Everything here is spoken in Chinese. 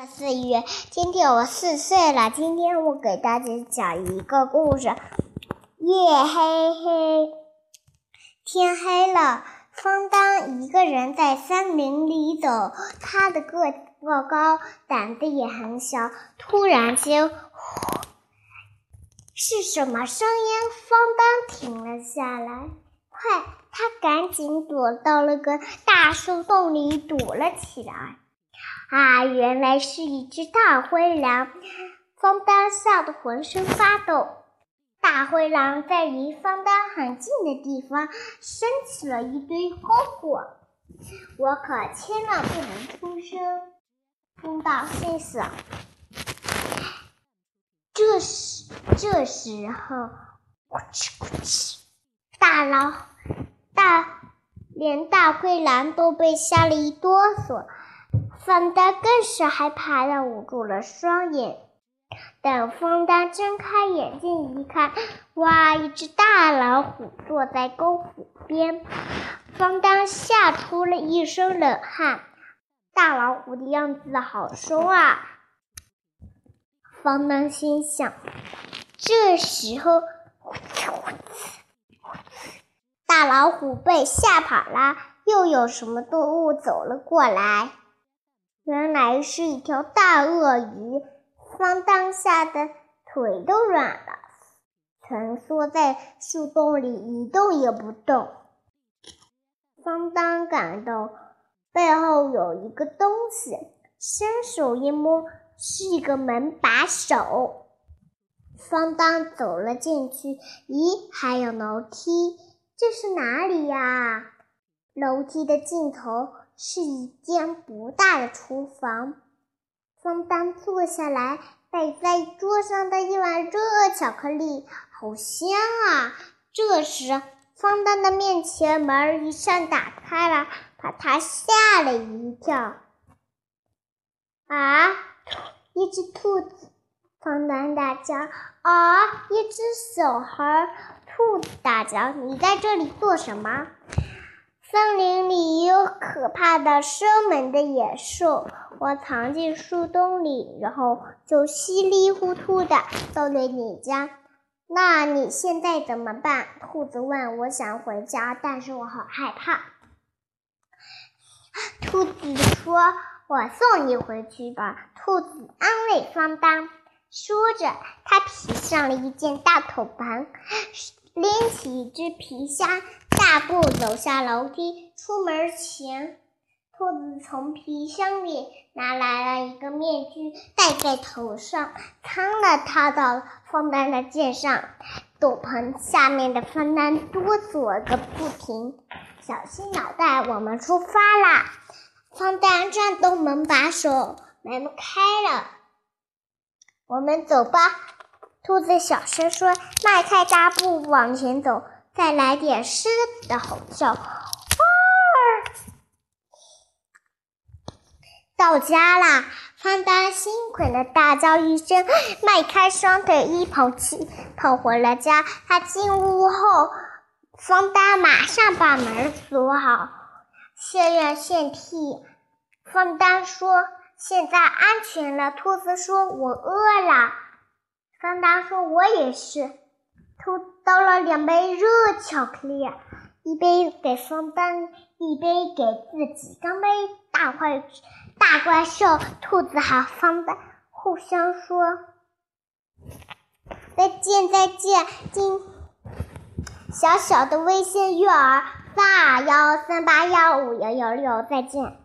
我是月，今天我四岁了。今天我给大家讲一个故事。夜黑黑，天黑了，方当一个人在森林里走。他的个子不高，胆子也很小。突然间，是什么声音？方当停了下来。快，他赶紧躲到了个大树洞里躲了起来。啊，原来是一只大灰狼！方丹吓得浑身发抖。大灰狼在离方丹很近的地方升起了一堆篝火，我可千万不能出声，听到声响。这时，这时候，咕哧咕哧，大老大连大灰狼都被吓了一哆嗦。方丹更是害怕的捂住了双眼。等方丹睁开眼睛一看，哇！一只大老虎坐在篝火边。方丹吓出了一身冷汗。大老虎的样子好凶啊！方丹心想。这时候，大老虎被吓跑了。又有什么动物走了过来？原来是一条大鳄鱼，方当吓得腿都软了，蜷缩在树洞里一动也不动。方当感到背后有一个东西，伸手一摸，是一个门把手。方当走了进去，咦，还有楼梯，这是哪里呀？楼梯的尽头。是一间不大的厨房，方丹坐下来，摆在桌上的一碗热巧克力，好香啊！这时，方丹的面前门一扇打开了，把他吓了一跳。啊！一只兔子！方丹大叫。啊！一只小孩！兔子大叫。你在这里做什么？森林里有可怕的生猛的野兽，我藏进树洞里，然后就稀里糊涂的到了你家。那你现在怎么办？兔子问。我想回家，但是我好害怕。兔子说：“我送你回去吧。”兔子安慰方丹，说着，他披上了一件大斗篷，拎起一只皮箱。大步走下楼梯，出门前，兔子从皮箱里拿来了一个面具，戴在头上，藏了它到方丹的肩上。斗篷下面的方丹哆嗦个不停。小心脑袋，我们出发啦！方丹转动门把手，门开了。我们走吧，兔子小声说，迈开大步往前走。再来点狮子的吼叫！到家啦！方丹辛苦的大叫一声，迈开双腿，一跑气跑回了家。他进屋后，方丹马上把门锁好，谢愿献替。方丹说：“现在安全了。”兔子说：“我饿了。”方丹说：“我也是。”倒了两杯热巧克力，一杯给方丹，一杯给自己。刚被大怪大怪兽兔子和方丹互相说再见再见。今小小的微信育儿三二幺三八幺五幺幺六再见。